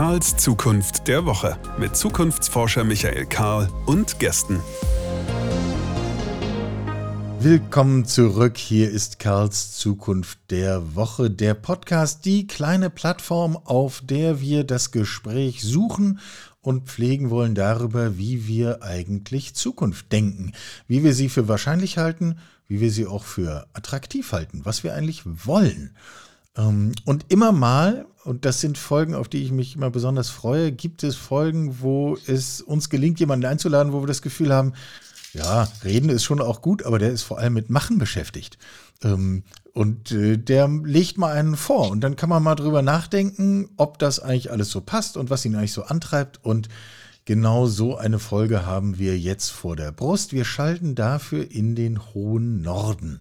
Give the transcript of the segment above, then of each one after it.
Karls Zukunft der Woche mit Zukunftsforscher Michael Karl und Gästen. Willkommen zurück. Hier ist Karls Zukunft der Woche, der Podcast, die kleine Plattform, auf der wir das Gespräch suchen und pflegen wollen darüber, wie wir eigentlich Zukunft denken, wie wir sie für wahrscheinlich halten, wie wir sie auch für attraktiv halten, was wir eigentlich wollen. Ähm, und immer mal, und das sind Folgen, auf die ich mich immer besonders freue, gibt es Folgen, wo es uns gelingt, jemanden einzuladen, wo wir das Gefühl haben, ja, reden ist schon auch gut, aber der ist vor allem mit Machen beschäftigt. Ähm, und äh, der legt mal einen vor und dann kann man mal drüber nachdenken, ob das eigentlich alles so passt und was ihn eigentlich so antreibt. Und genau so eine Folge haben wir jetzt vor der Brust. Wir schalten dafür in den hohen Norden.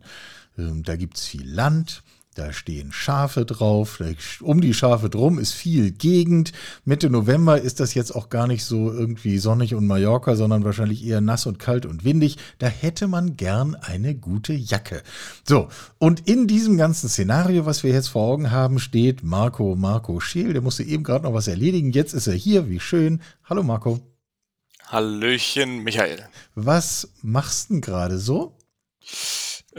Ähm, da gibt's viel Land, da stehen Schafe drauf. Um die Schafe drum ist viel Gegend. Mitte November ist das jetzt auch gar nicht so irgendwie sonnig und Mallorca, sondern wahrscheinlich eher nass und kalt und windig. Da hätte man gern eine gute Jacke. So, und in diesem ganzen Szenario, was wir jetzt vor Augen haben, steht Marco Marco Scheel. Der musste eben gerade noch was erledigen. Jetzt ist er hier. Wie schön. Hallo Marco. Hallöchen, Michael. Was machst du denn gerade so?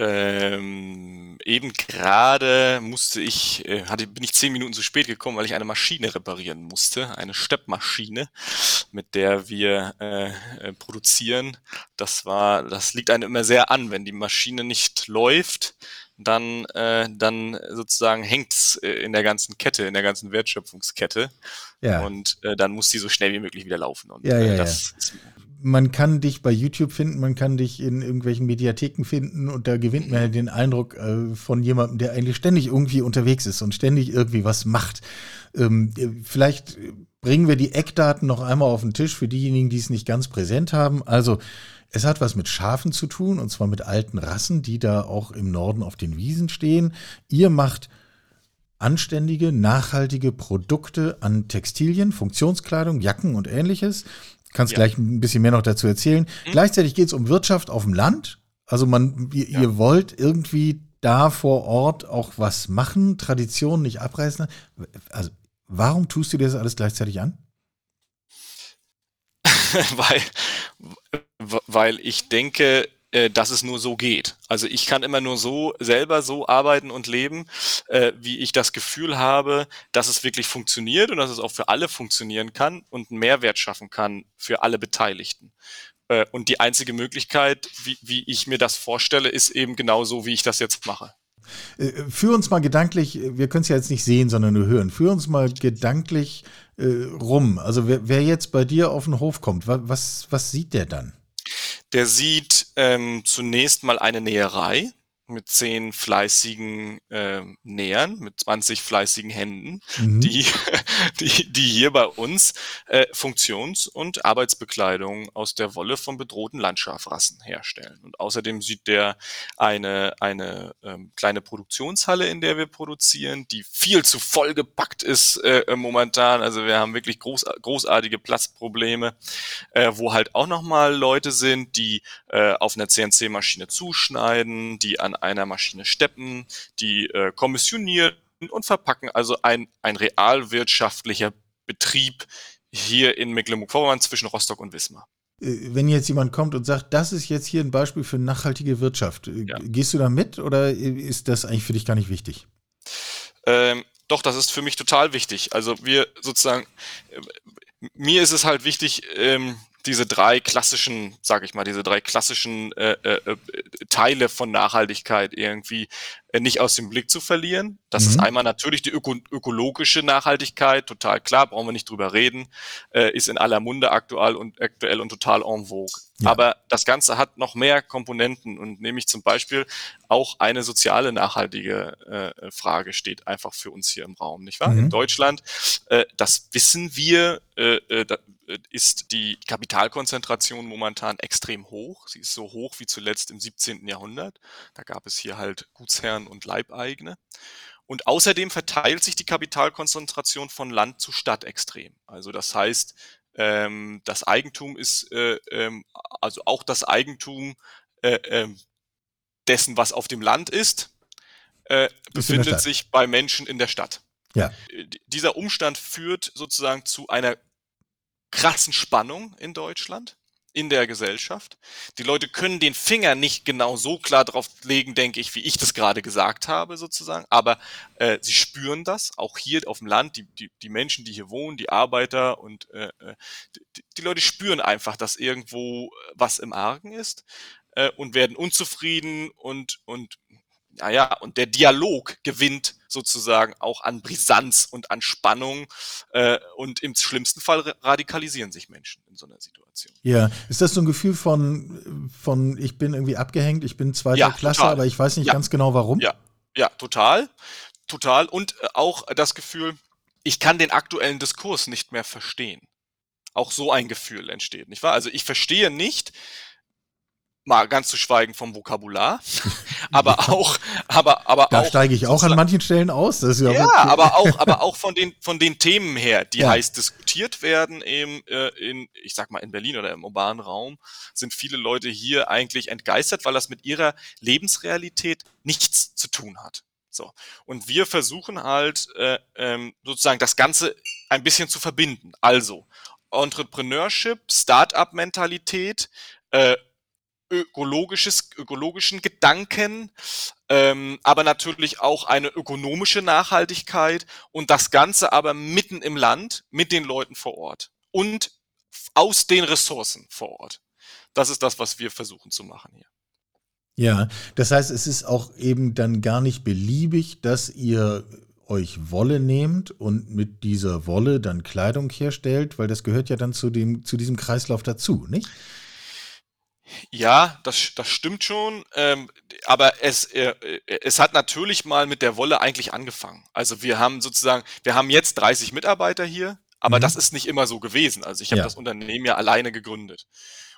Ähm, eben gerade musste ich, äh, hatte, bin ich zehn Minuten zu spät gekommen, weil ich eine Maschine reparieren musste, eine Steppmaschine, mit der wir äh, äh, produzieren. Das war, das liegt einem immer sehr an, wenn die Maschine nicht läuft, dann, äh, dann sozusagen hängt's äh, in der ganzen Kette, in der ganzen Wertschöpfungskette. Ja. Und äh, dann muss die so schnell wie möglich wieder laufen. Und ja, ja, das ja. ist man kann dich bei YouTube finden, man kann dich in irgendwelchen Mediatheken finden und da gewinnt man den Eindruck äh, von jemandem, der eigentlich ständig irgendwie unterwegs ist und ständig irgendwie was macht. Ähm, vielleicht bringen wir die Eckdaten noch einmal auf den Tisch für diejenigen, die es nicht ganz präsent haben. Also es hat was mit Schafen zu tun und zwar mit alten Rassen, die da auch im Norden auf den Wiesen stehen. Ihr macht anständige, nachhaltige Produkte an Textilien, Funktionskleidung, Jacken und ähnliches. Kannst ja. gleich ein bisschen mehr noch dazu erzählen. Mhm. Gleichzeitig geht es um Wirtschaft auf dem Land. Also man, ihr, ja. ihr wollt irgendwie da vor Ort auch was machen, Traditionen nicht abreißen. Also warum tust du dir das alles gleichzeitig an? weil, weil ich denke, äh, dass es nur so geht. Also ich kann immer nur so selber so arbeiten und leben, äh, wie ich das Gefühl habe, dass es wirklich funktioniert und dass es auch für alle funktionieren kann und einen Mehrwert schaffen kann für alle Beteiligten. Äh, und die einzige Möglichkeit, wie, wie ich mir das vorstelle, ist eben genau so, wie ich das jetzt mache. Äh, führ uns mal gedanklich, wir können es ja jetzt nicht sehen, sondern nur hören. Führ uns mal gedanklich äh, rum. Also wer, wer, jetzt bei dir auf den Hof kommt, was, was sieht der dann? Der sieht ähm, zunächst mal eine Näherei mit zehn fleißigen äh, Nähern, mit 20 fleißigen Händen, mhm. die, die, die hier bei uns äh, Funktions- und Arbeitsbekleidung aus der Wolle von bedrohten Landschafrassen herstellen. Und außerdem sieht der eine, eine ähm, kleine Produktionshalle, in der wir produzieren, die viel zu vollgepackt ist äh, momentan. Also wir haben wirklich groß, großartige Platzprobleme, äh, wo halt auch nochmal Leute sind, die äh, auf einer CNC-Maschine zuschneiden, die an einer Maschine steppen, die äh, kommissionieren und verpacken. Also ein, ein realwirtschaftlicher Betrieb hier in Mecklenburg-Vorpommern zwischen Rostock und Wismar. Äh, wenn jetzt jemand kommt und sagt, das ist jetzt hier ein Beispiel für nachhaltige Wirtschaft, äh, ja. gehst du da mit oder ist das eigentlich für dich gar nicht wichtig? Ähm, doch, das ist für mich total wichtig. Also wir sozusagen, äh, mir ist es halt wichtig, ähm, diese drei klassischen, sage ich mal, diese drei klassischen äh, äh, Teile von Nachhaltigkeit irgendwie äh, nicht aus dem Blick zu verlieren. Das mhm. ist einmal natürlich die öko ökologische Nachhaltigkeit, total klar, brauchen wir nicht drüber reden, äh, ist in aller Munde aktuell und aktuell und total en vogue. Ja. Aber das Ganze hat noch mehr Komponenten und nämlich zum Beispiel auch eine soziale nachhaltige äh, Frage steht einfach für uns hier im Raum, nicht wahr? Mhm. In Deutschland, äh, das wissen wir, äh, äh, ist die Kapitalkonzentration momentan extrem hoch. Sie ist so hoch wie zuletzt im 17. Jahrhundert. Da gab es hier halt Gutsherren Eltern und Leibeigene. Und außerdem verteilt sich die Kapitalkonzentration von Land zu Stadt extrem. Also das heißt, ähm, das Eigentum ist, äh, ähm, also auch das Eigentum äh, äh, dessen, was auf dem Land ist, äh, befindet sich bei Menschen in der Stadt. Ja. Dieser Umstand führt sozusagen zu einer krassen Spannung in Deutschland in der Gesellschaft. Die Leute können den Finger nicht genau so klar drauf legen, denke ich, wie ich das gerade gesagt habe, sozusagen. Aber äh, sie spüren das, auch hier auf dem Land, die, die, die Menschen, die hier wohnen, die Arbeiter und äh, äh die, die Leute spüren einfach, dass irgendwo was im Argen ist äh, und werden unzufrieden und, und naja, und der Dialog gewinnt sozusagen auch an Brisanz und an Spannung äh, und im schlimmsten Fall radikalisieren sich Menschen in so einer Situation. Ja, ist das so ein Gefühl von, von ich bin irgendwie abgehängt, ich bin zweiter ja, Klasse, total. aber ich weiß nicht ja. ganz genau warum? Ja, ja, total, total und äh, auch das Gefühl, ich kann den aktuellen Diskurs nicht mehr verstehen. Auch so ein Gefühl entsteht, nicht wahr? Also ich verstehe nicht, mal ganz zu schweigen vom Vokabular, aber auch, aber, aber da auch. Da steige ich auch an manchen Stellen aus. Das ist ja, ja aber auch, aber auch von den, von den Themen her, die ja. heiß diskutiert werden im, äh, in, ich sag mal in Berlin oder im urbanen Raum, sind viele Leute hier eigentlich entgeistert, weil das mit ihrer Lebensrealität nichts zu tun hat. So. Und wir versuchen halt, äh, ähm, sozusagen das Ganze ein bisschen zu verbinden. Also, Entrepreneurship, Start-up-Mentalität, äh, ökologisches, ökologischen Gedanken, ähm, aber natürlich auch eine ökonomische Nachhaltigkeit und das Ganze aber mitten im Land mit den Leuten vor Ort und aus den Ressourcen vor Ort. Das ist das, was wir versuchen zu machen hier. Ja, das heißt, es ist auch eben dann gar nicht beliebig, dass ihr euch Wolle nehmt und mit dieser Wolle dann Kleidung herstellt, weil das gehört ja dann zu dem zu diesem Kreislauf dazu, nicht? Ja, das, das stimmt schon. Ähm, aber es, äh, es hat natürlich mal mit der Wolle eigentlich angefangen. Also wir haben sozusagen, wir haben jetzt 30 Mitarbeiter hier, aber mhm. das ist nicht immer so gewesen. Also ich habe ja. das Unternehmen ja alleine gegründet.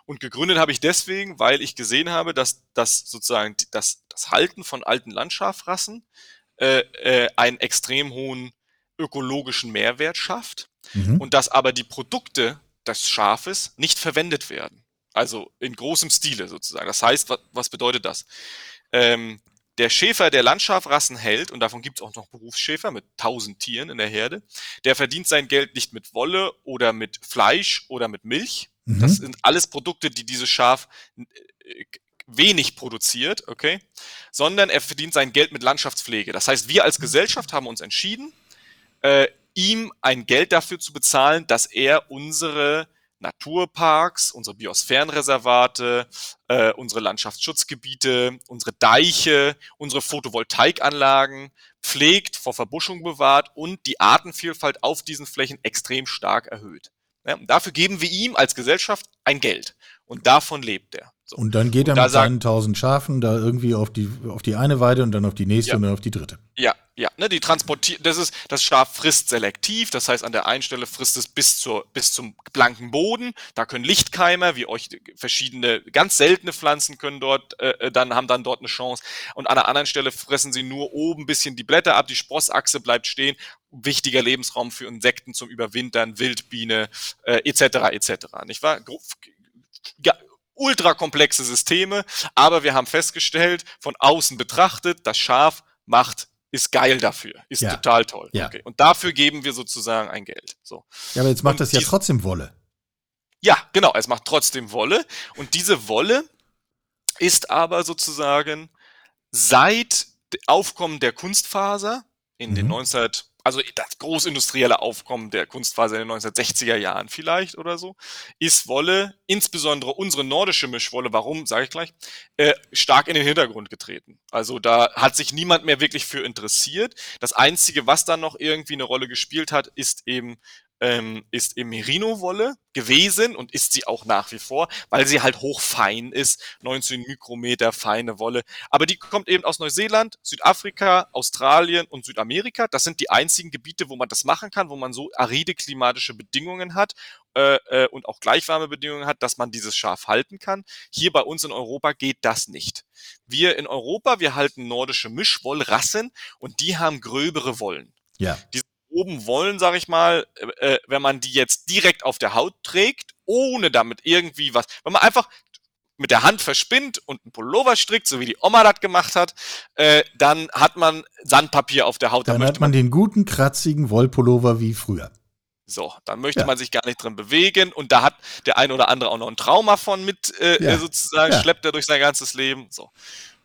Und gegründet habe ich deswegen, weil ich gesehen habe, dass das sozusagen das, das Halten von alten Landschafrassen äh, äh, einen extrem hohen ökologischen Mehrwert schafft mhm. und dass aber die Produkte des Schafes nicht verwendet werden. Also in großem Stile sozusagen. Das heißt, was, was bedeutet das? Ähm, der Schäfer, der Landschafrassen hält, und davon gibt es auch noch Berufsschäfer mit tausend Tieren in der Herde, der verdient sein Geld nicht mit Wolle oder mit Fleisch oder mit Milch. Mhm. Das sind alles Produkte, die dieses Schaf äh, wenig produziert, okay, sondern er verdient sein Geld mit Landschaftspflege. Das heißt, wir als Gesellschaft haben uns entschieden, äh, ihm ein Geld dafür zu bezahlen, dass er unsere Naturparks, unsere Biosphärenreservate, äh, unsere Landschaftsschutzgebiete, unsere Deiche, unsere Photovoltaikanlagen pflegt, vor Verbuschung bewahrt und die Artenvielfalt auf diesen Flächen extrem stark erhöht. Ja, dafür geben wir ihm als Gesellschaft ein Geld und davon lebt er. So. Und dann geht er mit seinen tausend Schafen da irgendwie auf die, auf die eine Weide und dann auf die nächste ja. und dann auf die dritte. Ja, ja, ne, die transportiert, das ist, das Schaf frisst selektiv, das heißt, an der einen Stelle frisst es bis zur, bis zum blanken Boden. Da können Lichtkeimer, wie euch verschiedene, ganz seltene Pflanzen können dort, äh, äh, dann, haben dann dort eine Chance. Und an der anderen Stelle fressen sie nur oben ein bisschen die Blätter ab, die Sprossachse bleibt stehen. Wichtiger Lebensraum für Insekten zum Überwintern, Wildbiene, äh, etc., etc., nicht wahr? Ja, ultra komplexe Systeme, aber wir haben festgestellt, von außen betrachtet, das Schaf macht ist geil dafür, ist ja. total toll. Ja. Okay. Und dafür geben wir sozusagen ein Geld. So. Ja, aber jetzt macht und das ja trotzdem Wolle. Ja, genau, es macht trotzdem Wolle. Und diese Wolle ist aber sozusagen seit Aufkommen der Kunstfaser in mhm. den 19 also das großindustrielle Aufkommen der Kunstfaser in den 1960er Jahren vielleicht oder so, ist Wolle, insbesondere unsere nordische Mischwolle, warum, sage ich gleich, äh, stark in den Hintergrund getreten. Also da hat sich niemand mehr wirklich für interessiert. Das Einzige, was da noch irgendwie eine Rolle gespielt hat, ist eben ähm, ist im Merino-Wolle gewesen und ist sie auch nach wie vor, weil sie halt hochfein ist, 19 Mikrometer feine Wolle. Aber die kommt eben aus Neuseeland, Südafrika, Australien und Südamerika. Das sind die einzigen Gebiete, wo man das machen kann, wo man so aride klimatische Bedingungen hat äh, äh, und auch gleichwarme Bedingungen hat, dass man dieses Schaf halten kann. Hier bei uns in Europa geht das nicht. Wir in Europa, wir halten nordische Mischwollrassen und die haben gröbere Wollen. Ja. Diese oben wollen, sage ich mal, äh, äh, wenn man die jetzt direkt auf der Haut trägt, ohne damit irgendwie was, wenn man einfach mit der Hand verspinnt und einen Pullover strickt, so wie die Oma das gemacht hat, äh, dann hat man Sandpapier auf der Haut. Dann, dann hat man, man den guten, kratzigen Wollpullover wie früher. So, dann möchte ja. man sich gar nicht drin bewegen und da hat der ein oder andere auch noch ein Trauma von mit äh, ja. sozusagen, ja. schleppt er durch sein ganzes Leben. So.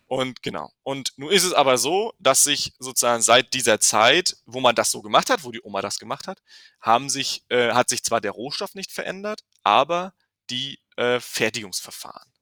Und genau. Und nun ist es aber so, dass sich sozusagen seit dieser Zeit, wo man das so gemacht hat, wo die Oma das gemacht hat, haben sich, äh, hat sich zwar der Rohstoff nicht verändert, aber die äh, Fertigungsverfahren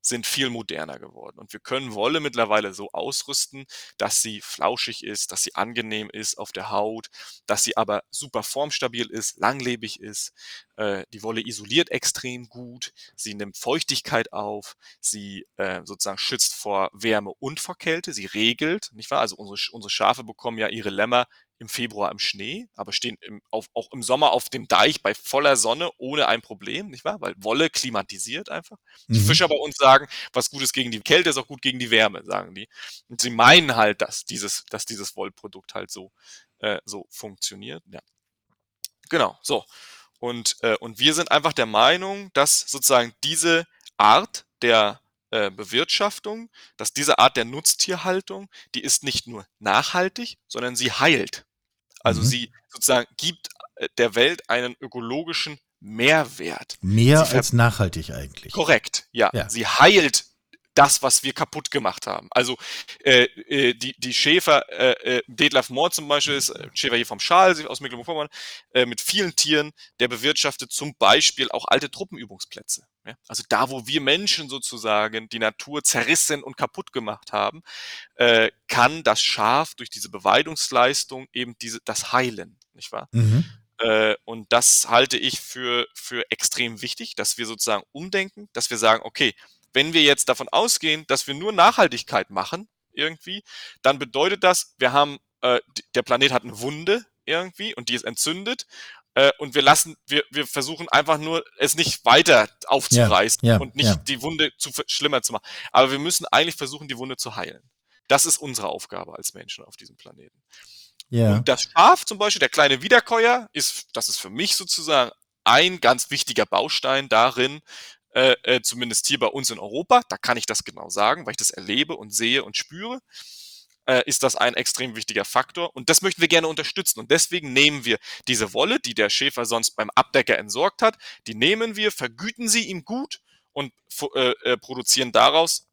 sind viel moderner geworden. Und wir können Wolle mittlerweile so ausrüsten, dass sie flauschig ist, dass sie angenehm ist auf der Haut, dass sie aber super formstabil ist, langlebig ist. Äh, die Wolle isoliert extrem gut, sie nimmt Feuchtigkeit auf, sie äh, sozusagen schützt vor Wärme und vor Kälte, sie regelt, nicht wahr? Also unsere, unsere Schafe bekommen ja ihre Lämmer im Februar im Schnee, aber stehen im, auf, auch im Sommer auf dem Deich bei voller Sonne ohne ein Problem, nicht wahr? Weil Wolle klimatisiert einfach. Mhm. Die Fischer bei uns sagen, was gut ist gegen die Kälte, ist auch gut gegen die Wärme, sagen die. Und sie meinen halt, dass dieses, dass dieses Wollprodukt halt so, äh, so funktioniert. Ja. Genau, so. Und, äh, und wir sind einfach der Meinung, dass sozusagen diese Art der äh, Bewirtschaftung, dass diese Art der Nutztierhaltung, die ist nicht nur nachhaltig, sondern sie heilt. Also mhm. sie sozusagen gibt äh, der Welt einen ökologischen Mehrwert. Mehr als nachhaltig eigentlich. Korrekt, ja. ja. Sie heilt das, was wir kaputt gemacht haben. Also äh, äh, die, die Schäfer, äh, äh, Detlef Mohr zum Beispiel ist äh, Schäfer hier vom Schal aus Mecklenburg-Vorpommern, mit vielen Tieren, der bewirtschaftet zum Beispiel auch alte Truppenübungsplätze. Ja? Also da, wo wir Menschen sozusagen die Natur zerrissen und kaputt gemacht haben, kann das Schaf durch diese Beweidungsleistung eben diese, das heilen, nicht wahr? Mhm. Und das halte ich für, für extrem wichtig, dass wir sozusagen umdenken, dass wir sagen, okay, wenn wir jetzt davon ausgehen, dass wir nur Nachhaltigkeit machen, irgendwie, dann bedeutet das, wir haben, äh, der Planet hat eine Wunde irgendwie und die ist entzündet äh, und wir lassen, wir, wir versuchen einfach nur, es nicht weiter aufzureißen ja, ja, und nicht ja. die Wunde zu schlimmer zu machen. Aber wir müssen eigentlich versuchen, die Wunde zu heilen. Das ist unsere Aufgabe als Menschen auf diesem Planeten. Ja. Und das Schaf zum Beispiel, der kleine Wiederkäuer, ist, das ist für mich sozusagen ein ganz wichtiger Baustein darin, äh, äh, zumindest hier bei uns in Europa, da kann ich das genau sagen, weil ich das erlebe und sehe und spüre, äh, ist das ein extrem wichtiger Faktor. Und das möchten wir gerne unterstützen. Und deswegen nehmen wir diese Wolle, die der Schäfer sonst beim Abdecker entsorgt hat, die nehmen wir, vergüten sie ihm gut und äh, äh, produzieren daraus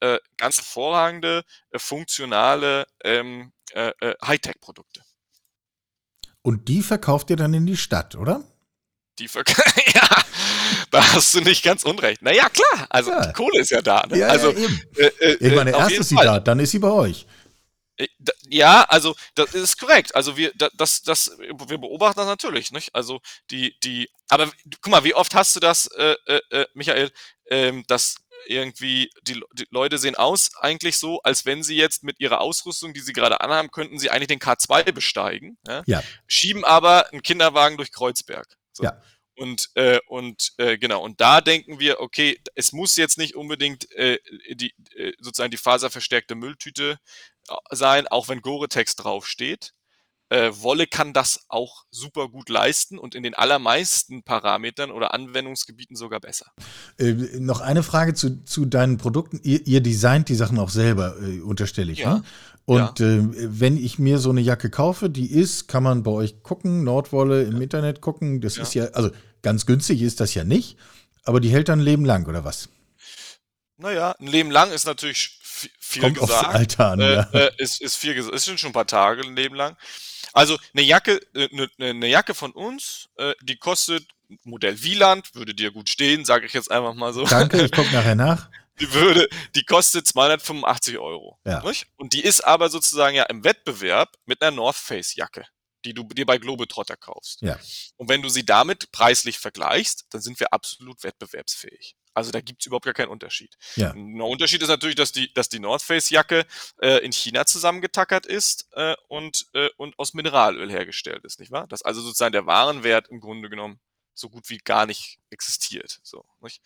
äh, ganz hervorragende, äh, funktionale ähm, äh, äh, Hightech-Produkte. Und die verkauft ihr dann in die Stadt, oder? Die verkauft, ja, da hast du nicht ganz unrecht. Naja, klar, also ja. die Kohle ist ja da. Ne? Ja, also, ja. Äh, äh, ich meine, erst ist sie Fall. da, dann ist sie bei euch. Äh, ja, also das ist korrekt. Also wir, das, das, wir beobachten das natürlich, nicht? Also die, die, aber guck mal, wie oft hast du das, äh, äh, äh Michael, ähm, dass irgendwie die, die Leute sehen aus eigentlich so, als wenn sie jetzt mit ihrer Ausrüstung, die sie gerade anhaben, könnten sie eigentlich den K2 besteigen, ja? ja. schieben aber einen Kinderwagen durch Kreuzberg. So. Ja. Und, äh, und äh, genau, und da denken wir, okay, es muss jetzt nicht unbedingt äh, die, äh, sozusagen die faserverstärkte Mülltüte äh, sein, auch wenn Gore-Tex draufsteht. Äh, Wolle kann das auch super gut leisten und in den allermeisten Parametern oder Anwendungsgebieten sogar besser. Äh, noch eine Frage zu, zu deinen Produkten. Ihr, ihr designt die Sachen auch selber, äh, unterstelle ich. Ja. Ne? Und ja. äh, wenn ich mir so eine Jacke kaufe, die ist, kann man bei euch gucken, Nordwolle im ja. Internet gucken. Das ist ja, also ganz günstig ist das ja nicht, aber die hält dann ein Leben lang, oder was? Naja, ein Leben lang ist natürlich viel Kommt gesagt. Aufs Alter an, äh, ja. äh, ist, ist viel gesagt. Es sind schon ein paar Tage ein Leben lang. Also eine Jacke, eine, äh, eine Jacke von uns, äh, die kostet Modell Wieland, würde dir gut stehen, sage ich jetzt einfach mal so. Danke, ich gucke nachher nach. Die würde, die kostet 285 Euro. Ja. Nicht? Und die ist aber sozusagen ja im Wettbewerb mit einer North Face Jacke, die du dir bei Globetrotter kaufst. Ja. Und wenn du sie damit preislich vergleichst, dann sind wir absolut wettbewerbsfähig. Also da gibt's überhaupt gar keinen Unterschied. Ja. Ein Unterschied ist natürlich, dass die, dass die North Face Jacke äh, in China zusammengetackert ist äh, und, äh, und aus Mineralöl hergestellt ist, nicht wahr? Dass also sozusagen der Warenwert im Grunde genommen so gut wie gar nicht existiert. So, nicht?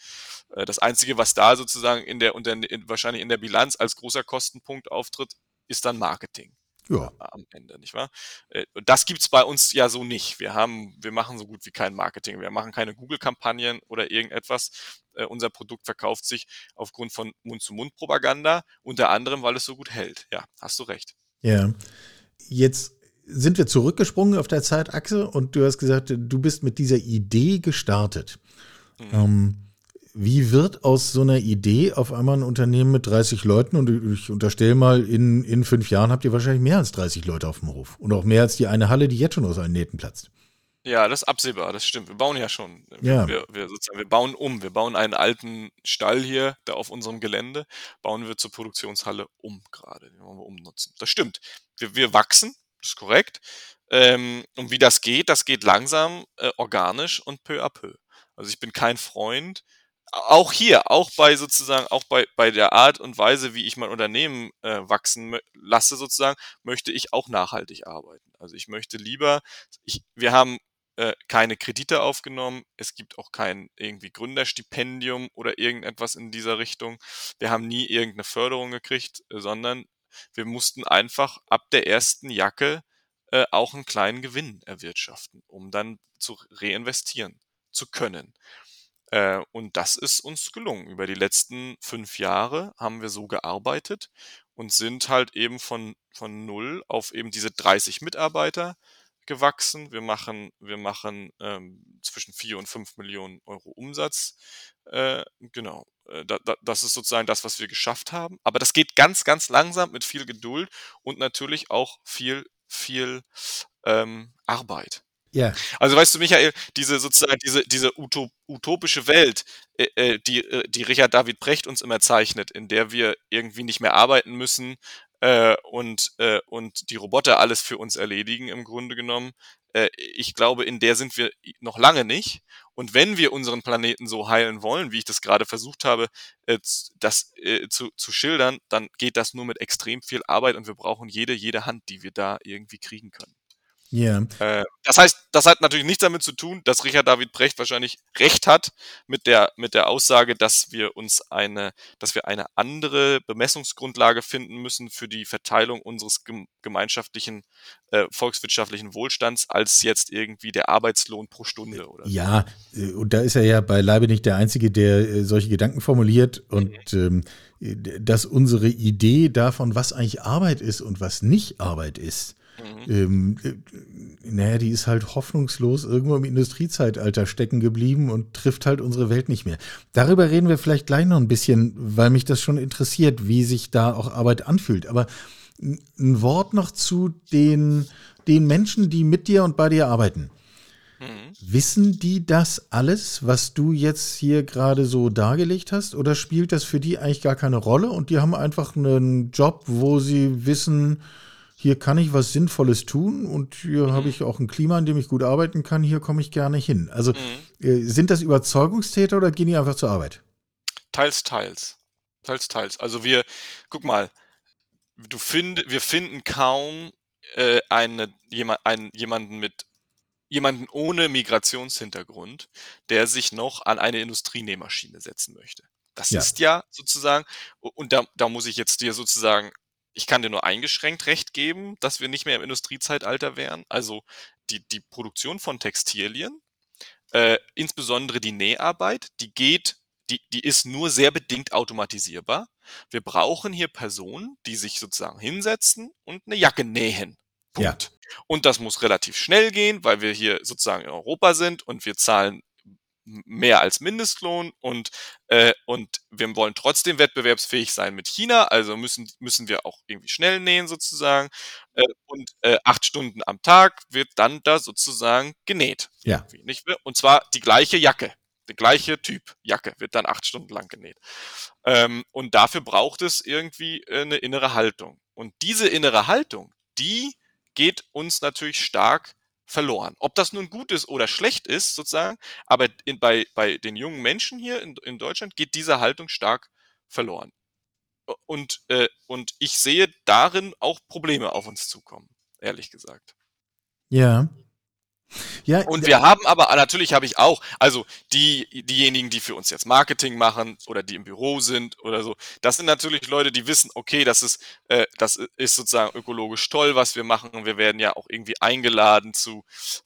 Äh, das Einzige, was da sozusagen in der, unter, in, wahrscheinlich in der Bilanz als großer Kostenpunkt auftritt, ist dann Marketing. Ja. am Ende, nicht wahr? Äh, das gibt's bei uns ja so nicht. Wir haben, wir machen so gut wie kein Marketing. Wir machen keine Google-Kampagnen oder irgendetwas. Äh, unser Produkt verkauft sich aufgrund von Mund-zu-Mund-Propaganda, unter anderem, weil es so gut hält. Ja, hast du recht. Ja. Jetzt sind wir zurückgesprungen auf der Zeitachse und du hast gesagt, du bist mit dieser Idee gestartet. Mhm. Ähm, wie wird aus so einer Idee auf einmal ein Unternehmen mit 30 Leuten? Und ich unterstelle mal, in, in fünf Jahren habt ihr wahrscheinlich mehr als 30 Leute auf dem Hof. Und auch mehr als die eine Halle, die jetzt schon aus allen Nähten platzt. Ja, das ist absehbar, das stimmt. Wir bauen ja schon. Ja. Wir, wir, sozusagen, wir bauen um. Wir bauen einen alten Stall hier, da auf unserem Gelände, bauen wir zur Produktionshalle um gerade. Den wollen wir umnutzen. Das stimmt. Wir, wir wachsen, das ist korrekt. Ähm, und wie das geht, das geht langsam, äh, organisch und peu à peu. Also ich bin kein Freund, auch hier, auch bei sozusagen, auch bei, bei der Art und Weise, wie ich mein Unternehmen äh, wachsen lasse, sozusagen, möchte ich auch nachhaltig arbeiten. Also ich möchte lieber, ich, wir haben äh, keine Kredite aufgenommen, es gibt auch kein irgendwie Gründerstipendium oder irgendetwas in dieser Richtung. Wir haben nie irgendeine Förderung gekriegt, äh, sondern wir mussten einfach ab der ersten Jacke äh, auch einen kleinen Gewinn erwirtschaften, um dann zu reinvestieren zu können. Äh, und das ist uns gelungen. Über die letzten fünf Jahre haben wir so gearbeitet und sind halt eben von, von null auf eben diese 30 Mitarbeiter gewachsen. Wir machen, wir machen ähm, zwischen vier und fünf Millionen Euro Umsatz. Äh, genau. Äh, Da, da, das ist sozusagen das, was wir geschafft haben. Aber das geht ganz, ganz langsam mit viel Geduld und natürlich auch viel, viel ähm, Arbeit. Ja. Also weißt du, Michael, diese sozusagen diese diese Utop utopische Welt, äh, äh, die äh, die Richard David Brecht uns immer zeichnet, in der wir irgendwie nicht mehr arbeiten müssen äh, und äh, und die Roboter alles für uns erledigen im Grunde genommen. Äh, ich glaube, in der sind wir noch lange nicht. Und wenn wir unseren Planeten so heilen wollen, wie ich das gerade versucht habe, äh, das äh, zu, zu schildern, dann geht das nur mit extrem viel Arbeit und wir brauchen jede jede Hand, die wir da irgendwie kriegen können. Ja. Äh, das heißt, das hat natürlich nichts damit zu tun, dass Richard David Brecht wahrscheinlich recht hat mit der, mit der Aussage, dass wir uns eine, dass wir eine andere Bemessungsgrundlage finden müssen für die Verteilung unseres gem gemeinschaftlichen äh, volkswirtschaftlichen Wohlstands als jetzt irgendwie der Arbeitslohn pro Stunde oder. Ja, äh, und da ist er ja beileibe nicht der Einzige, der äh, solche Gedanken formuliert. Und ähm, äh, dass unsere Idee davon, was eigentlich Arbeit ist und was nicht Arbeit ist, Mhm. ähm, äh, naja, die ist halt hoffnungslos irgendwo im Industriezeitalter stecken geblieben und trifft halt unsere Welt nicht mehr. Darüber reden wir vielleicht gleich noch ein bisschen, weil mich das schon interessiert, wie sich da auch Arbeit anfühlt. Aber ein Wort noch zu den, den Menschen, die mit dir und bei dir arbeiten. Mhm. Wissen die das alles, was du jetzt hier gerade so dargelegt hast? Oder spielt das für die eigentlich gar keine Rolle und die haben einfach einen Job, wo sie wissen, hier kann ich was Sinnvolles tun und hier habe ich auch ein Klima, in dem ich gut arbeiten kann, hier komme ich gerne hin. Also Mhm. äh, sind das Überzeugungstäter oder gehen die einfach zur Arbeit? Teils, teils. Teils, teils. Also wir, guck mal, du find, wir finden kaum äh, eine, jemand, einen, jemanden mit jemanden ohne Migrationshintergrund, der sich noch an eine Industrienähmaschine setzen möchte. Das Ja. ist ja sozusagen, und da, da muss ich jetzt dir sozusagen, ich kann dir nur eingeschränkt recht geben, dass wir nicht mehr im Industriezeitalter wären. Also die, die Produktion von Textilien, äh, insbesondere die Näharbeit, die geht, die, die ist nur sehr bedingt automatisierbar. Wir brauchen hier Personen, die sich sozusagen hinsetzen und eine Jacke nähen. Ja. Punkt. Und das muss relativ schnell gehen, weil wir hier sozusagen in Europa sind und wir zahlen mehr als Mindestlohn und, äh, und wir wollen trotzdem wettbewerbsfähig sein mit China, also müssen, müssen wir auch irgendwie schnell nähen sozusagen. Äh, und äh, acht Stunden am Tag wird dann da sozusagen genäht. Ja. Nicht? Und zwar die gleiche Jacke. Der gleiche Typ Jacke wird dann acht Stunden lang genäht. Ähm, und dafür braucht es irgendwie äh, eine innere Haltung. Und diese innere Haltung, die geht uns natürlich stark verloren. Ob das nun gut ist oder schlecht ist, sozusagen, aber in, bei, bei den jungen Menschen hier in, in Deutschland geht diese Haltung stark verloren. Und, äh, und ich sehe darin auch Probleme auf uns zukommen, ehrlich gesagt. Ja. Ja, und wir haben aber, natürlich habe ich auch, also die, diejenigen, die für uns jetzt Marketing machen oder die im Büro sind oder so, das sind natürlich Leute, die wissen, okay, das ist, äh, das ist sozusagen ökologisch toll, was wir machen. Und wir werden ja auch irgendwie eingeladen zu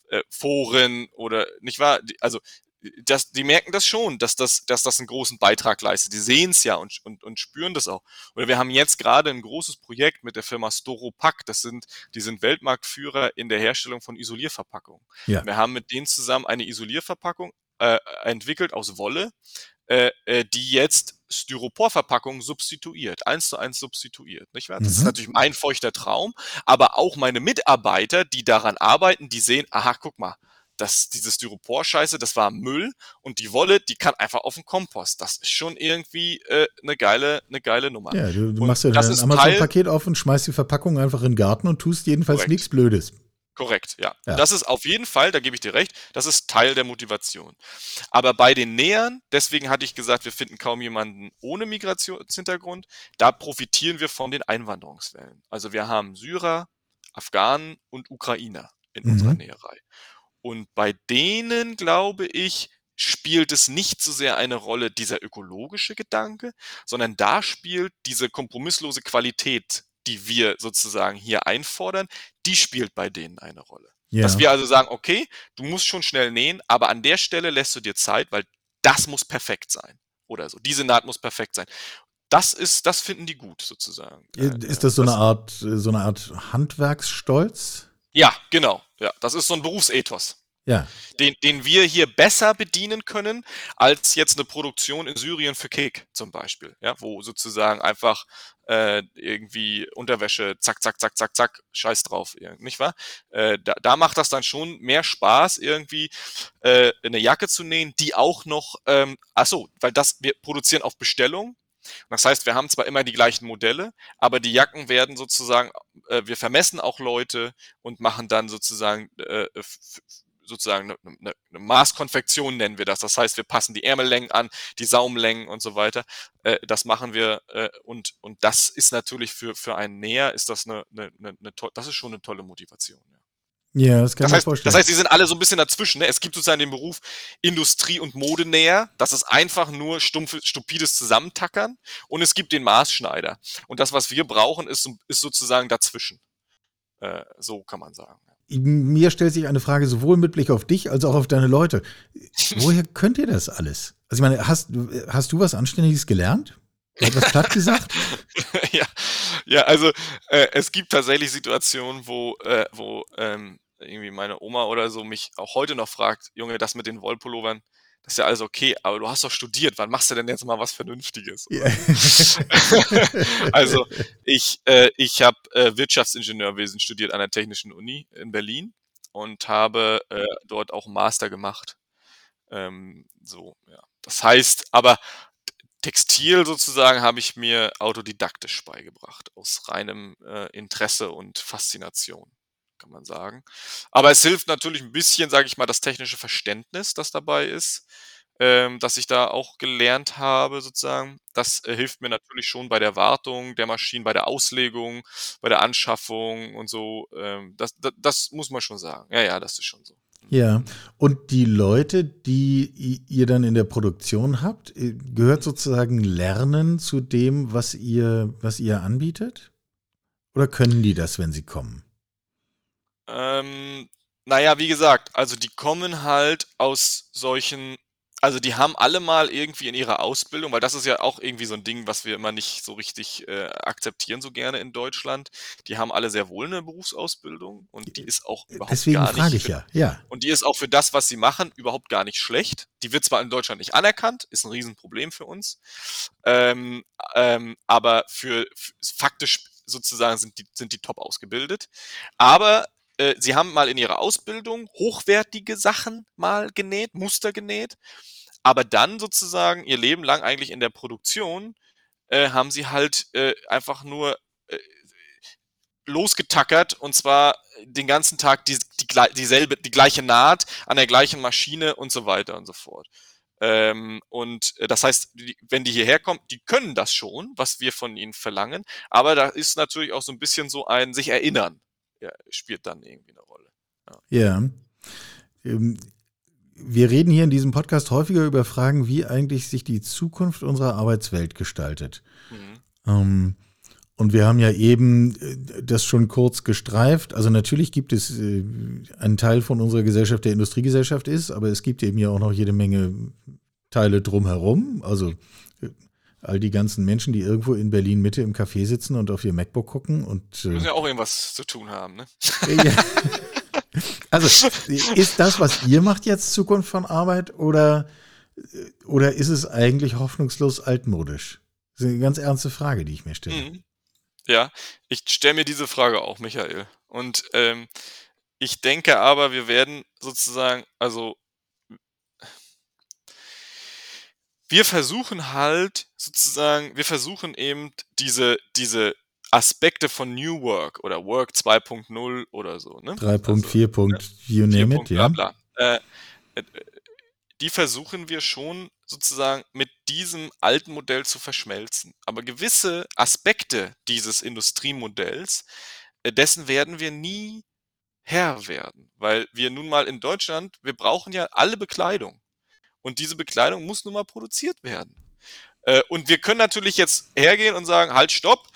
äh, Foren oder nicht wahr? Also das, die merken das schon, dass das, dass das einen großen Beitrag leistet. Die sehen es ja und, und, und spüren das auch. Oder wir haben jetzt gerade ein großes Projekt mit der Firma Storopack. Das sind, die sind Weltmarktführer in der Herstellung von Isolierverpackungen. Ja. Wir haben mit denen zusammen eine Isolierverpackung äh, entwickelt aus Wolle, äh, äh, die jetzt Styroporverpackungen substituiert, eins zu eins substituiert. Nicht wahr? Das mhm. ist natürlich mein feuchter Traum, aber auch meine Mitarbeiter, die daran arbeiten, die sehen, aha, guck mal, das, diese Styropor-Scheiße, das war Müll und die Wolle, die kann einfach auf den Kompost. Das ist schon irgendwie äh, eine geile, eine geile Nummer. Ja, du, du machst ja dein Amazon-Paket auf und schmeißt die Verpackung einfach in den Garten und tust jedenfalls nichts Blödes. Korrekt, ja. ja. Das ist auf jeden Fall, da gebe ich dir recht, das ist Teil der Motivation. Aber bei den Nähern, deswegen hatte ich gesagt, wir finden kaum jemanden ohne Migrationshintergrund, da profitieren wir von den Einwanderungswellen. Also wir haben Syrer, Afghanen und Ukrainer in mhm. unserer Näherei. Und bei denen, glaube ich, spielt es nicht so sehr eine Rolle dieser ökologische Gedanke, sondern da spielt diese kompromisslose Qualität, die wir sozusagen hier einfordern, die spielt bei denen eine Rolle. Ja. Dass wir also sagen, okay, du musst schon schnell nähen, aber an der Stelle lässt du dir Zeit, weil das muss perfekt sein. Oder so. Diese Naht muss perfekt sein. Das ist, das finden die gut sozusagen. Ist das so eine Art, so eine Art Handwerksstolz? Ja, genau. Ja, das ist so ein Berufsethos. Ja. Den, den wir hier besser bedienen können, als jetzt eine Produktion in Syrien für Kek zum Beispiel, ja, wo sozusagen einfach äh, irgendwie Unterwäsche, zack, zack, zack, zack, zack, scheiß drauf, nicht wahr? Äh, da, da macht das dann schon mehr Spaß, irgendwie äh, eine Jacke zu nähen, die auch noch, ähm, ach so, weil das, wir produzieren auf Bestellung, das heißt, wir haben zwar immer die gleichen Modelle, aber die Jacken werden sozusagen, äh, wir vermessen auch Leute und machen dann sozusagen äh, sozusagen eine, eine, eine Maßkonfektion nennen wir das. Das heißt, wir passen die Ärmellängen an, die Saumlängen und so weiter. Äh, das machen wir äh, und und das ist natürlich für für einen Näher ist das eine, eine, eine, eine das ist schon eine tolle Motivation. Ja. Ja, das kann das heißt, vorstellen. Das heißt, die sind alle so ein bisschen dazwischen. Ne? Es gibt sozusagen den Beruf Industrie- und Modenäher. Das ist einfach nur stumpf, stupides Zusammentackern. Und es gibt den Maßschneider. Und das, was wir brauchen, ist, ist sozusagen dazwischen. Äh, so kann man sagen. Mir stellt sich eine Frage sowohl mit Blick auf dich als auch auf deine Leute. Woher könnt ihr das alles? Also ich meine, hast, hast du was Anständiges gelernt? Hat was platt gesagt? ja, ja, also äh, es gibt tatsächlich Situationen, wo, äh, wo ähm, irgendwie meine Oma oder so mich auch heute noch fragt, Junge, das mit den Wollpullovern, das ist ja alles okay, aber du hast doch studiert, wann machst du denn jetzt mal was Vernünftiges? Yeah. also ich, äh, ich habe äh, Wirtschaftsingenieurwesen studiert an der Technischen Uni in Berlin und habe äh, dort auch Master gemacht. Ähm, so, ja. Das heißt, aber Textil sozusagen habe ich mir autodidaktisch beigebracht, aus reinem äh, Interesse und Faszination kann man sagen. Aber es hilft natürlich ein bisschen, sage ich mal, das technische Verständnis, das dabei ist, ähm, dass ich da auch gelernt habe, sozusagen. Das äh, hilft mir natürlich schon bei der Wartung der Maschinen, bei der Auslegung, bei der Anschaffung und so. Ähm, das, das, das muss man schon sagen. Ja, ja, das ist schon so. Ja, und die Leute, die ihr dann in der Produktion habt, äh, gehört sozusagen Lernen zu dem, was ihr, was ihr anbietet? Oder können die das, wenn sie kommen? Ähm, naja, wie gesagt, also die kommen halt aus solchen also die haben alle mal irgendwie in ihrer Ausbildung, weil das ist ja auch irgendwie so ein Ding, was wir immer nicht so richtig äh, akzeptieren so gerne in Deutschland. Die haben alle sehr wohl eine Berufsausbildung und die ist auch überhaupt Deswegen gar frage nicht. Ich ja, ja. Und die ist auch für das, was sie machen, überhaupt gar nicht schlecht. Die wird zwar in Deutschland nicht anerkannt, ist ein Riesenproblem für uns, ähm, ähm, aber für, für faktisch sozusagen sind die, sind die top ausgebildet. Aber äh, sie haben mal in ihrer Ausbildung hochwertige Sachen mal genäht, Muster genäht, aber dann sozusagen ihr Leben lang eigentlich in der Produktion äh, haben sie halt äh, einfach nur äh, losgetackert und zwar den ganzen Tag die, die, dieselbe, die gleiche Naht an der gleichen Maschine und so weiter und so fort. Ähm, und äh, das heißt, die, wenn die hierher kommen, die können das schon, was wir von ihnen verlangen, aber da ist natürlich auch so ein bisschen so ein sich erinnern ja, spielt dann irgendwie eine Rolle. Ja. ja. ähm, wir reden hier in diesem Podcast häufiger über Fragen, wie eigentlich sich die Zukunft unserer Arbeitswelt gestaltet. Mhm. Ähm, und wir haben ja eben äh, das schon kurz gestreift. Also natürlich gibt es äh, einen Teil von unserer Gesellschaft, der Industriegesellschaft ist, aber es gibt eben ja auch noch jede Menge Teile drumherum. Also äh, all die ganzen Menschen, die irgendwo in Berlin Mitte im Café sitzen und auf ihr MacBook gucken und äh, müssen ja auch irgendwas zu tun haben, ne? Ja. Also ist das, was ihr macht, jetzt Zukunft von Arbeit oder, oder ist es eigentlich hoffnungslos altmodisch? Das ist eine ganz ernste Frage, die ich mir stelle. Mhm. Ja, ich stelle mir diese Frage auch, Michael. Und ähm, ich denke aber, wir werden sozusagen, also wir versuchen halt sozusagen, wir versuchen eben diese, diese Aspekte von New Work oder Work 2.0 oder so. Ne? 3.4. Also, you name it, ja. Bla, bla. Äh, äh, die versuchen wir schon sozusagen mit diesem alten Modell zu verschmelzen. Aber gewisse Aspekte dieses Industriemodells, äh, dessen werden wir nie Herr werden, weil wir nun mal in Deutschland, wir brauchen ja alle Bekleidung. Und diese Bekleidung muss nun mal produziert werden. Äh, und wir können natürlich jetzt hergehen und sagen, halt, stopp,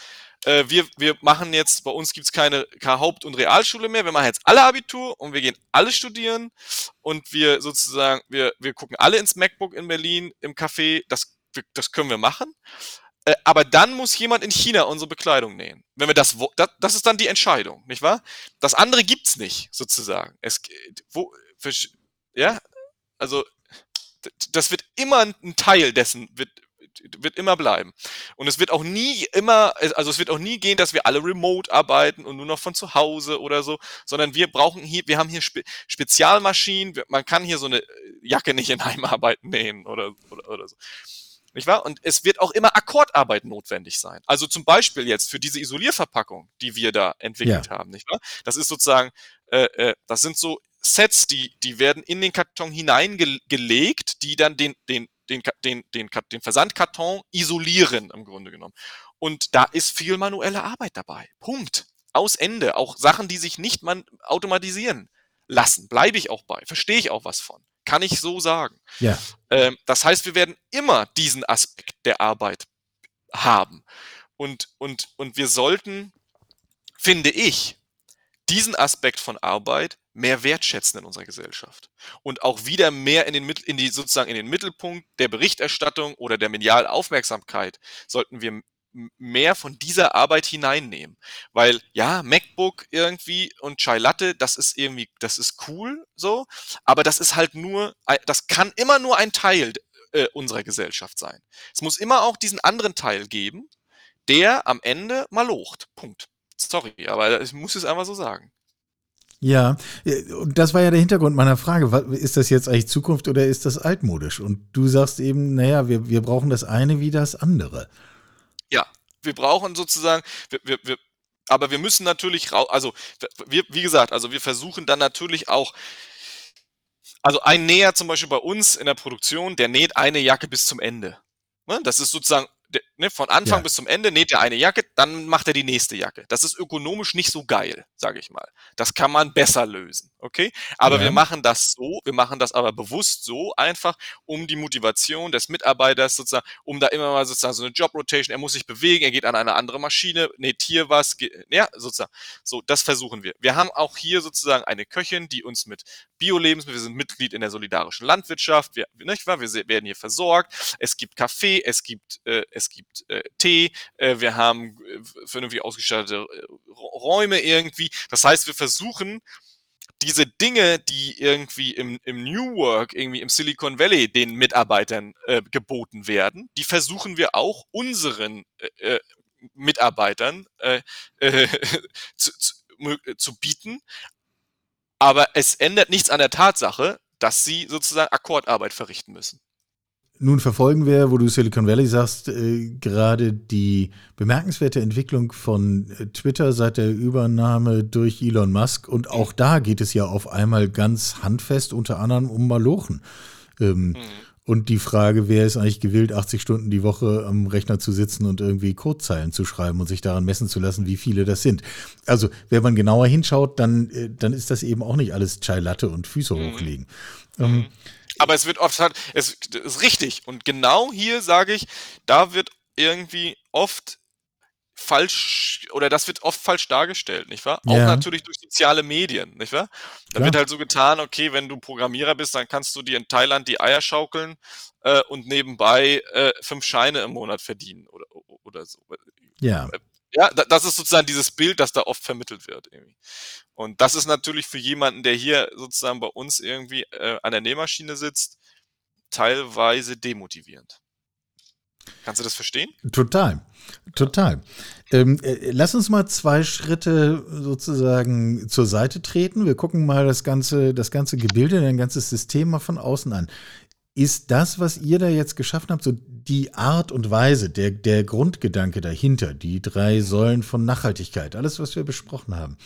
äh, wir, wir machen jetzt, bei uns gibt's keine, keine Haupt- und Realschule mehr, wir machen jetzt alle Abitur und wir gehen alle studieren und wir sozusagen, wir, wir gucken alle ins MacBook in Berlin im Café, das, das können wir machen. Äh, aber dann muss jemand in China unsere Bekleidung nähen. Wenn wir das, das, das ist dann die Entscheidung, nicht wahr? Das andere gibt's nicht, sozusagen. Es, wo, für, ja, also, das wird immer ein Teil dessen, wird, wird immer bleiben. Und es wird auch nie immer, also es wird auch nie gehen, dass wir alle remote arbeiten und nur noch von zu Hause oder so, sondern wir brauchen hier, wir haben hier Spe Spezialmaschinen, man kann hier so eine Jacke nicht in Heimarbeiten nähen oder, oder, oder so. Nicht wahr? Und es wird auch immer Akkordarbeit notwendig sein. Also zum Beispiel jetzt für diese Isolierverpackung, die wir da entwickelt ja. haben, nicht wahr? Das ist sozusagen, äh, äh, das sind so Sets, die, die werden in den Karton hineingelegt, die dann den, den den, den, den, den Versandkarton isolieren im Grunde genommen. Und da ist viel manuelle Arbeit dabei. Punkt. Aus Ende. Auch Sachen, die sich nicht man automatisieren lassen. Bleibe ich auch bei. Verstehe ich auch was von. Kann ich so sagen. Ja. Ähm, das heißt, wir werden immer diesen Aspekt der Arbeit haben. Und, und, und wir sollten, finde ich, diesen Aspekt von Arbeit mehr wertschätzen in unserer Gesellschaft und auch wieder mehr in den in die sozusagen in den Mittelpunkt der Berichterstattung oder der medialen Aufmerksamkeit sollten wir mehr von dieser Arbeit hineinnehmen, weil ja MacBook irgendwie und Chai Latte, das ist irgendwie, das ist cool so, aber das ist halt nur, das kann immer nur ein Teil äh, unserer Gesellschaft sein. Es muss immer auch diesen anderen Teil geben, der am Ende mal locht. Punkt. Sorry, aber ich muss es einfach so sagen. Ja, und das war ja der Hintergrund meiner Frage. Ist das jetzt eigentlich Zukunft oder ist das altmodisch? Und du sagst eben, naja, wir, wir brauchen das eine wie das andere. Ja, wir brauchen sozusagen, wir, wir, wir, aber wir müssen natürlich, also wir, wie gesagt, also wir versuchen dann natürlich auch, also ein Näher zum Beispiel bei uns in der Produktion, der näht eine Jacke bis zum Ende. Ne, das ist sozusagen ne, von Anfang ja. bis zum Ende näht er eine Jacke, dann macht er die nächste Jacke. Das ist ökonomisch nicht so geil, sage ich mal. Das kann man besser lösen, okay? Aber ja. wir machen das so, wir machen das aber bewusst so einfach, um die Motivation des Mitarbeiters sozusagen, um da immer mal sozusagen so eine Job-Rotation, er muss sich bewegen, er geht an eine andere Maschine, näht hier was, ja, sozusagen. So, das versuchen wir. Wir haben auch hier sozusagen eine Köchin, die uns mit Bio-Lebensmittel, wir sind Mitglied in der solidarischen Landwirtschaft, wir, nicht wahr? wir werden hier versorgt, es gibt Kaffee, es gibt, äh, es gibt äh, Tee, äh, wir haben äh, vernünftig ausgestattete äh, Räume irgendwie. Das heißt, wir versuchen, diese Dinge, die irgendwie im, im New Work, irgendwie im Silicon Valley den Mitarbeitern äh, geboten werden, die versuchen wir auch unseren äh, äh Mitarbeitern äh, äh, zu, zu, zu bieten. Aber es ändert nichts an der Tatsache, dass sie sozusagen Akkordarbeit verrichten müssen. Nun verfolgen wir, wo du Silicon Valley sagst, äh, gerade die bemerkenswerte Entwicklung von äh, Twitter seit der Übernahme durch Elon Musk. Und auch da geht es ja auf einmal ganz handfest unter anderem um Malochen. Ähm, mhm. Und die Frage, wer ist eigentlich gewillt, 80 Stunden die Woche am Rechner zu sitzen und irgendwie Codezeilen zu schreiben und sich daran messen zu lassen, wie viele das sind. Also, wenn man genauer hinschaut, dann, äh, dann ist das eben auch nicht alles Chai Latte und Füße mhm. hochlegen. Ähm, mhm. Aber es wird oft, es ist richtig. Und genau hier sage ich, da wird irgendwie oft falsch oder das wird oft falsch dargestellt, nicht wahr? Ja. Auch natürlich durch soziale Medien, nicht wahr? Da Klar. wird halt so getan, okay, wenn du Programmierer bist, dann kannst du dir in Thailand die Eier schaukeln äh, und nebenbei äh, fünf Scheine im Monat verdienen oder, oder so. Ja. Ja, das ist sozusagen dieses Bild, das da oft vermittelt wird. Irgendwie. Und das ist natürlich für jemanden, der hier sozusagen bei uns irgendwie äh, an der Nähmaschine sitzt, teilweise demotivierend. Kannst du das verstehen? Total, total. Ähm, äh, lass uns mal zwei Schritte sozusagen zur Seite treten. Wir gucken mal das ganze, das ganze Gebilde, ein ganzes System mal von außen an. Ist das, was ihr da jetzt geschaffen habt, so die Art und Weise, der, der Grundgedanke dahinter, die drei Säulen von Nachhaltigkeit, alles, was wir besprochen haben,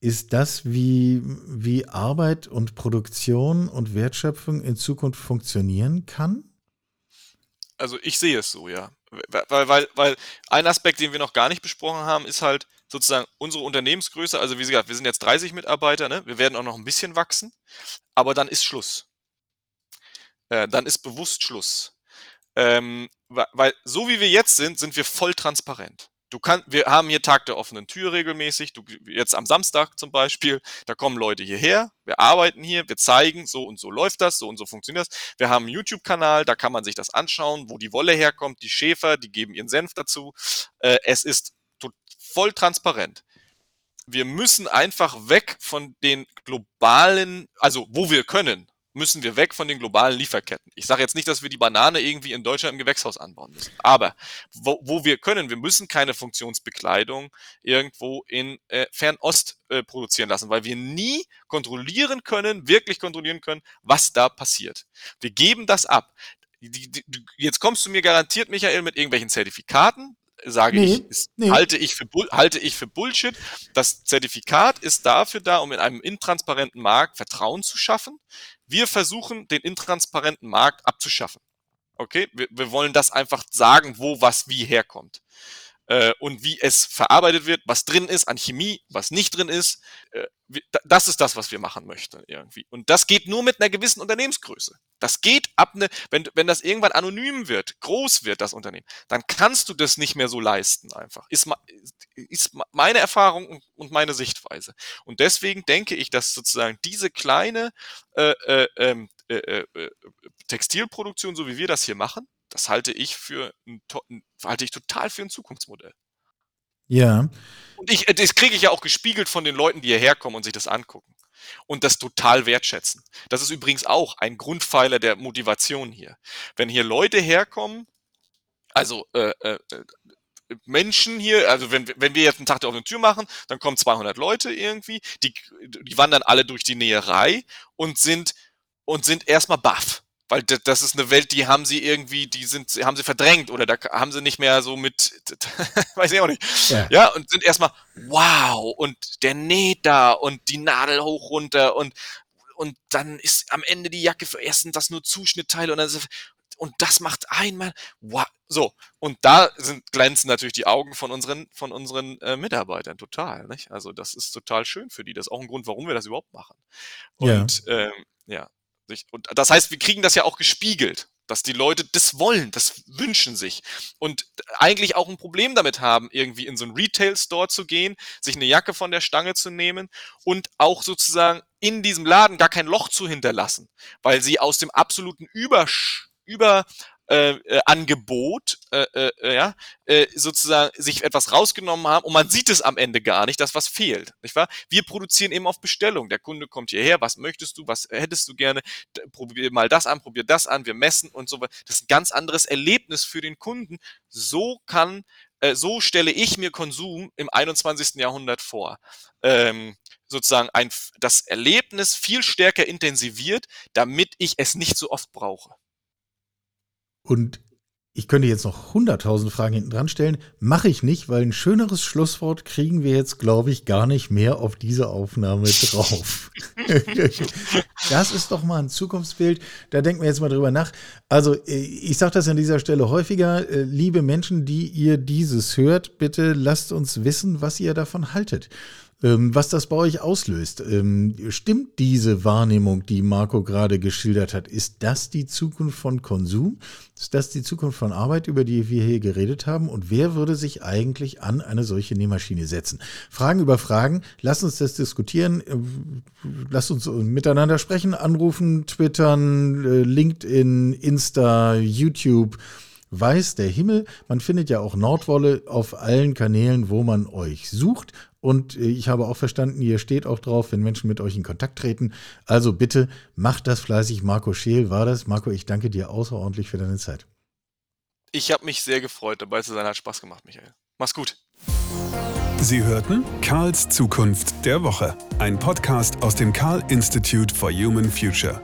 ist das, wie, wie Arbeit und Produktion und Wertschöpfung in Zukunft funktionieren kann? also ich sehe es so, ja. Weil, weil, weil ein Aspekt, den wir noch gar nicht besprochen haben, ist halt sozusagen unsere Unternehmensgröße. Also wie gesagt, wir sind jetzt 30 Mitarbeiter, ne? wir werden auch noch ein bisschen wachsen, aber dann ist Schluss. Äh, dann ist bewusst Schluss. Ähm, weil so wie wir jetzt sind, sind wir voll transparent. Du kannst, wir haben hier Tag der offenen Tür regelmäßig. Du, jetzt am Samstag zum Beispiel, da kommen Leute hierher, wir arbeiten hier, wir zeigen, so und so läuft das, so und so funktioniert das. Wir haben einen YouTube-Kanal, da kann man sich das anschauen, wo die Wolle herkommt, die Schäfer, die geben ihren Senf dazu. Äh, es ist voll transparent. Wir müssen einfach weg von den globalen, also wo wir können, müssen wir weg von den globalen Lieferketten. Ich sage jetzt nicht, dass wir die Banane irgendwie in Deutschland im Gewächshaus anbauen müssen, aber wo, wo wir können, wir müssen keine Funktionsbekleidung irgendwo in äh, Fernost äh, produzieren lassen, weil wir nie kontrollieren können, wirklich kontrollieren können, was da passiert. Wir geben das ab. Die, die, jetzt kommst du mir garantiert, Michael, mit irgendwelchen Zertifikaten, sage nee, ich, ist, nee. halte, ich für, halte ich für Bullshit. Das Zertifikat ist dafür da, um in einem intransparenten Markt Vertrauen zu schaffen. Wir versuchen, den intransparenten Markt abzuschaffen. Okay, wir, wir wollen das einfach sagen, wo was wie herkommt äh, und wie es verarbeitet wird, was drin ist an Chemie, was nicht drin ist. Äh, das ist das, was wir machen möchten irgendwie. Und das geht nur mit einer gewissen Unternehmensgröße. Das geht ab ne, wenn, wenn das irgendwann anonym wird, groß wird das Unternehmen, dann kannst du das nicht mehr so leisten einfach. Ist, ist meine Erfahrung und meine Sichtweise. Und deswegen denke ich, dass sozusagen diese kleine äh, äh, ähm, äh, äh, äh, Textilproduktion, so wie wir das hier machen, das halte ich für ein, halte ich total für ein Zukunftsmodell. Ja. Und ich, das kriege ich ja auch gespiegelt von den Leuten, die hierher kommen und sich das angucken. Und das total wertschätzen. Das ist übrigens auch ein Grundpfeiler der Motivation hier. Wenn hier Leute herkommen, also äh, äh, Menschen hier, also wenn, wenn wir jetzt einen Tag der offenen Tür machen, dann kommen 200 Leute irgendwie, die, die wandern alle durch die Näherei und sind, und sind erstmal baff weil das ist eine Welt, die haben sie irgendwie, die sind, haben sie verdrängt oder da haben sie nicht mehr so mit, weiß ich auch nicht. Ja, ja und sind erstmal, wow, und der näht da und die Nadel hoch runter und, und dann ist am Ende die Jacke für erstens das nur Zuschnittteile und dann ist, und das macht einmal, wow, so. Und da sind, glänzen natürlich die Augen von unseren, von unseren äh, Mitarbeitern total, nicht? Also das ist total schön für die. Das ist auch ein Grund, warum wir das überhaupt machen. Und, ja. Ähm, ja, und das heißt, wir kriegen das ja auch gespiegelt, dass die Leute das wollen, das wünschen sich. Und eigentlich auch ein Problem damit haben, irgendwie in so einen Retail-Store zu gehen, sich eine Jacke von der Stange zu nehmen und auch sozusagen in diesem Laden gar kein Loch zu hinterlassen, weil sie aus dem absoluten Übersch über äh, äh, Angebot, äh, äh, äh, ja, äh, sozusagen sich etwas rausgenommen haben und man sieht es am Ende gar nicht, dass was fehlt, nicht wahr? Wir produzieren eben auf Bestellung. Der Kunde kommt hierher, was möchtest du, was hättest du gerne? Probier mal das an, probier das an, wir messen und so weiter. Das ist ein ganz anderes Erlebnis für den Kunden. So kann äh, so stelle ich mir Konsum im 21. Jahrhundert vor. Ähm, sozusagen ein, das Erlebnis viel stärker intensiviert, damit ich es nicht so oft brauche. Und Ich könnte jetzt noch hunderttausend Fragen hinten dran stellen. Mache ich nicht, weil ein schöneres Schlusswort kriegen wir jetzt, glaube ich, gar nicht mehr auf diese Aufnahme drauf. das ist doch mal ein Zukunftsbild. Da denken wir jetzt mal drüber nach. Also, äh, ich sage das an dieser Stelle häufiger. Äh, liebe Menschen, die ihr dieses hört, bitte lasst uns wissen, was ihr davon haltet. Ähm, was das bei euch auslöst. Ähm, stimmt diese Wahrnehmung, die Marco gerade geschildert hat? Ist das die Zukunft von Konsum? Ist das die Zukunft von Arbeit, über die wir hier geredet haben? Und wer würde sich eigentlich an eine solche Nähmaschine setzen? Fragen über Fragen. Lasst uns das diskutieren. Ähm, lasst uns miteinander sprechen, anrufen, twittern, äh, LinkedIn, Insta, YouTube weiß der Himmel. Man findet ja auch Nordwolle auf allen Kanälen, wo man euch sucht. Und äh, ich habe auch verstanden, ihr steht auch drauf, wenn Menschen mit euch in Kontakt treten. Also bitte macht das fleißig. Marco Scheel war das. Marco, ich danke dir außerordentlich für deine Zeit. Ich habe mich sehr gefreut, dabei zu sein. Hat Spaß gemacht, Michael. Mach's gut. Sie hörten Karls Zukunft der Woche, ein Podcast aus dem Karl Institute for Human Future.